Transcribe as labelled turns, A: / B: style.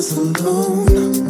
A: us alone.